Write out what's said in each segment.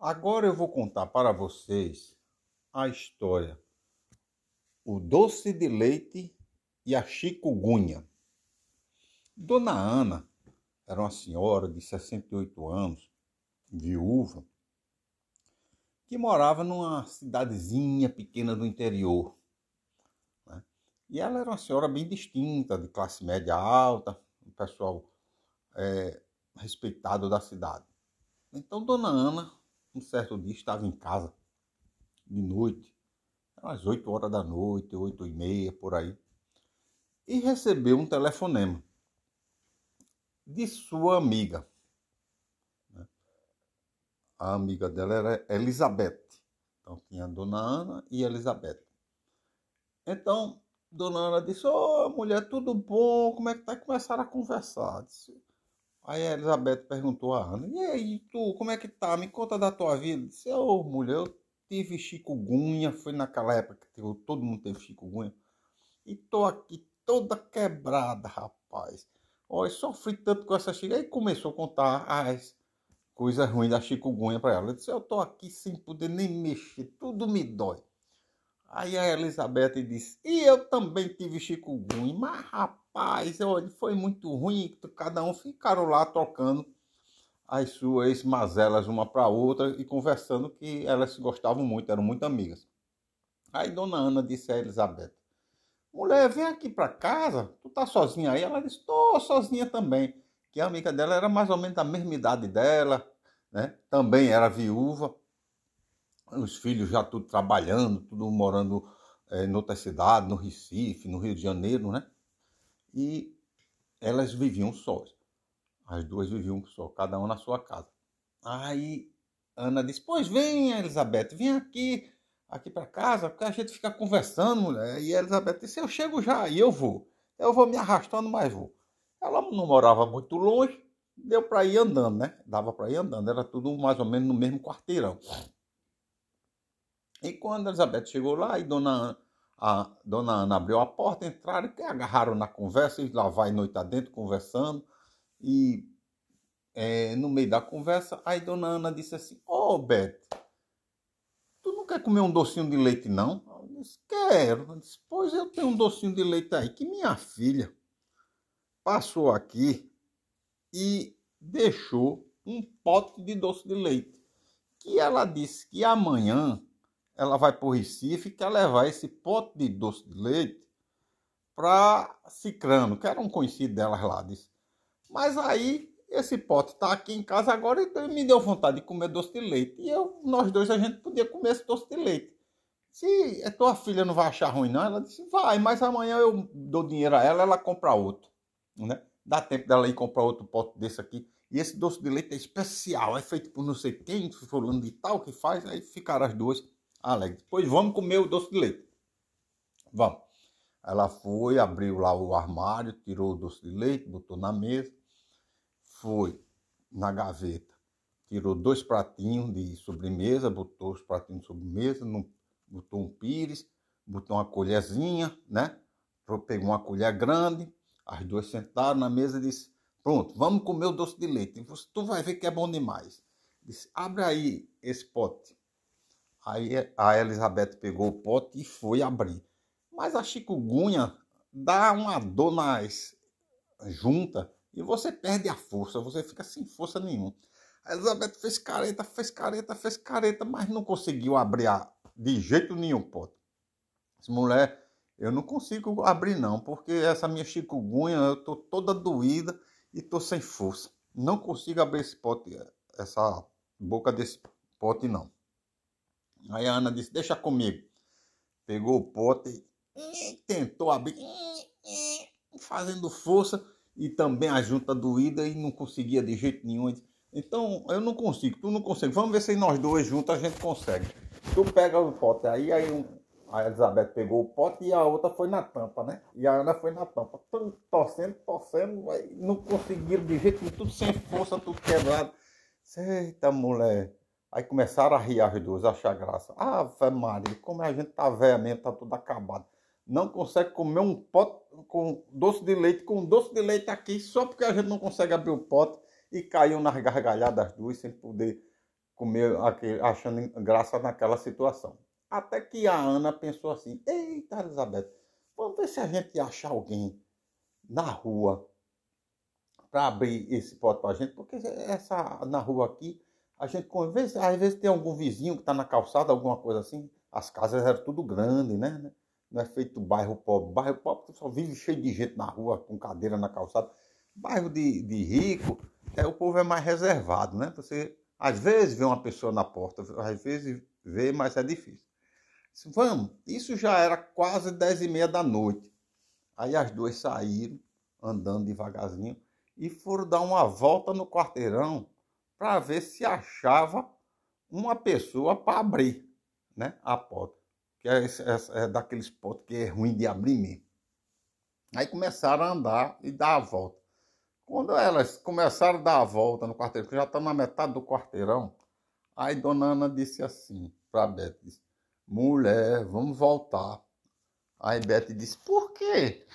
Agora eu vou contar para vocês a história O doce de leite e a chikungunya. Dona Ana era uma senhora de 68 anos, viúva, que morava numa cidadezinha pequena do interior. Né? E ela era uma senhora bem distinta, de classe média alta, um pessoal é, respeitado da cidade. Então, Dona Ana um certo dia estava em casa, de noite, às 8 horas da noite, 8 e meia, por aí, e recebeu um telefonema de sua amiga. Né? A amiga dela era Elizabeth. Então tinha a Dona Ana e Elizabeth. Então, Dona Ana disse, ô oh, mulher, tudo bom? Como é que tá? E começaram a conversar. Disse, Aí a Elizabeth perguntou a Ana, e aí, tu, como é que tá? Me conta da tua vida. Disse, ô oh, mulher, eu tive chikungunya, foi naquela época que todo mundo teve chikungunya. E tô aqui toda quebrada, rapaz. Olha, sofri tanto com essa chikungunya. Aí começou a contar as coisas ruins da chikungunya para ela. Ela disse, eu tô aqui sem poder nem mexer, tudo me dói. Aí a Elizabeth disse, e eu também tive chikungunya, mas rapaz, olha, foi muito ruim, cada um ficaram lá trocando as suas mazelas uma para outra e conversando que elas se gostavam muito, eram muito amigas. Aí Dona Ana disse a Elizabeth, mulher, vem aqui para casa, tu tá sozinha aí? Ela disse, tô sozinha também. Que a amiga dela era mais ou menos da mesma idade dela, né? Também era viúva, os filhos já tudo trabalhando, tudo morando é, em outra cidade, no Recife, no Rio de Janeiro, né? e elas viviam sós. As duas viviam só, cada uma na sua casa. Aí Ana disse: Pois vem, Elizabeth, vem aqui, aqui para casa, porque a gente fica conversando, mulher. E Elizabeth disse: Eu chego já, e eu vou. Eu vou me arrastando, mas vou. Ela não morava muito longe, deu para ir andando, né? Dava para ir andando, era tudo mais ou menos no mesmo quarteirão. E quando Elizabeth chegou lá, e Dona a dona Ana abriu a porta, entraram e agarraram na conversa, e lá vai noite adentro conversando. E é, no meio da conversa, aí dona Ana disse assim: Ô oh, Beth, tu não quer comer um docinho de leite, não? Eu disse: Quero. Eu disse, pois eu tenho um docinho de leite aí, que minha filha passou aqui e deixou um pote de doce de leite. Que ela disse que amanhã ela vai para o Recife quer levar esse pote de doce de leite para Cicrano, que era um conhecido delas lá. Disse. Mas aí esse pote está aqui em casa agora e me deu vontade de comer doce de leite. E eu, nós dois, a gente podia comer esse doce de leite. Se a tua filha não vai achar ruim, não, ela disse, vai, mas amanhã eu dou dinheiro a ela, ela compra outro. Né? Dá tempo dela ir comprar outro pote desse aqui. E esse doce de leite é especial, é feito por não sei quem, fulano de tal que faz, aí ficaram as duas alegre. Pois vamos comer o doce de leite. Vamos. Ela foi, abriu lá o armário, tirou o doce de leite, botou na mesa. Foi na gaveta, tirou dois pratinhos de sobremesa, botou os pratinhos de sobremesa, botou um pires, botou uma colherzinha, né? Pegou uma colher grande, as duas sentaram na mesa e disse: Pronto, vamos comer o doce de leite. Tu vai ver que é bom demais. Disse: Abre aí esse pote. Aí a Elizabeth pegou o pote e foi abrir. Mas a chikungunya dá uma dor nas junta e você perde a força, você fica sem força nenhuma. A Elizabeth fez careta, fez careta, fez careta, mas não conseguiu abrir a, de jeito nenhum o pote. Essa mulher, eu não consigo abrir não, porque essa minha chikungunya, eu tô toda doída e tô sem força. Não consigo abrir esse pote, essa boca desse pote não. Aí a Ana disse: Deixa comigo. Pegou o pote tentou abrir, fazendo força e também a junta doída e não conseguia de jeito nenhum. Então eu não consigo, tu não consegue. Vamos ver se nós dois juntos a gente consegue. Tu pega o pote aí, aí um, a Elizabeth pegou o pote e a outra foi na tampa, né? E a Ana foi na tampa, torcendo, torcendo, não conseguiram de jeito nenhum, tudo sem força, tudo quebrado. Eita mulher. Aí começaram a rir as duas, achar graça. Ah, Ave Maria, como a gente tá velha mesmo, tá tudo acabado. Não consegue comer um pote com doce de leite, com doce de leite aqui, só porque a gente não consegue abrir o pote e caiu nas gargalhadas duas sem poder comer aquele, achando graça naquela situação. Até que a Ana pensou assim: Eita, Elizabeth, vamos ver se a gente acha alguém na rua para abrir esse pote para a gente, porque essa na rua aqui, a gente, às vezes, tem algum vizinho que está na calçada, alguma coisa assim. As casas eram tudo grande, né? Não é feito bairro pobre. Bairro pobre só vive cheio de gente na rua, com cadeira na calçada. Bairro de, de rico, é, o povo é mais reservado, né? Você às vezes vê uma pessoa na porta, às vezes vê, mas é difícil. Vamos, isso já era quase dez e meia da noite. Aí as duas saíram, andando devagarzinho, e foram dar uma volta no quarteirão para ver se achava uma pessoa para abrir né, a porta. Que é, é, é daqueles potes que é ruim de abrir mesmo. Aí começaram a andar e dar a volta. Quando elas começaram a dar a volta no quarteirão, que já estão na metade do quarteirão, aí Dona Ana disse assim para a Beth, disse, mulher, vamos voltar. Aí Beth disse, por quê?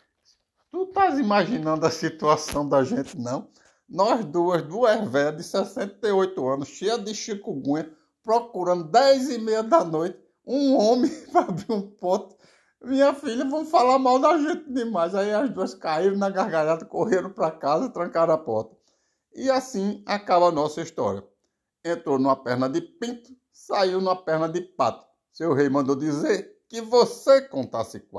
Tu estás imaginando a situação da gente, não? Nós duas, duas velhas de 68 anos, cheias de chikungunya, procurando 10 e meia da noite, um homem para abrir um ponto minha filha, vão falar mal da gente demais. Aí as duas caíram na gargalhada, correram para casa, trancaram a porta. E assim acaba a nossa história. Entrou numa perna de pinto, saiu numa perna de pato. Seu rei mandou dizer que você contasse quatro.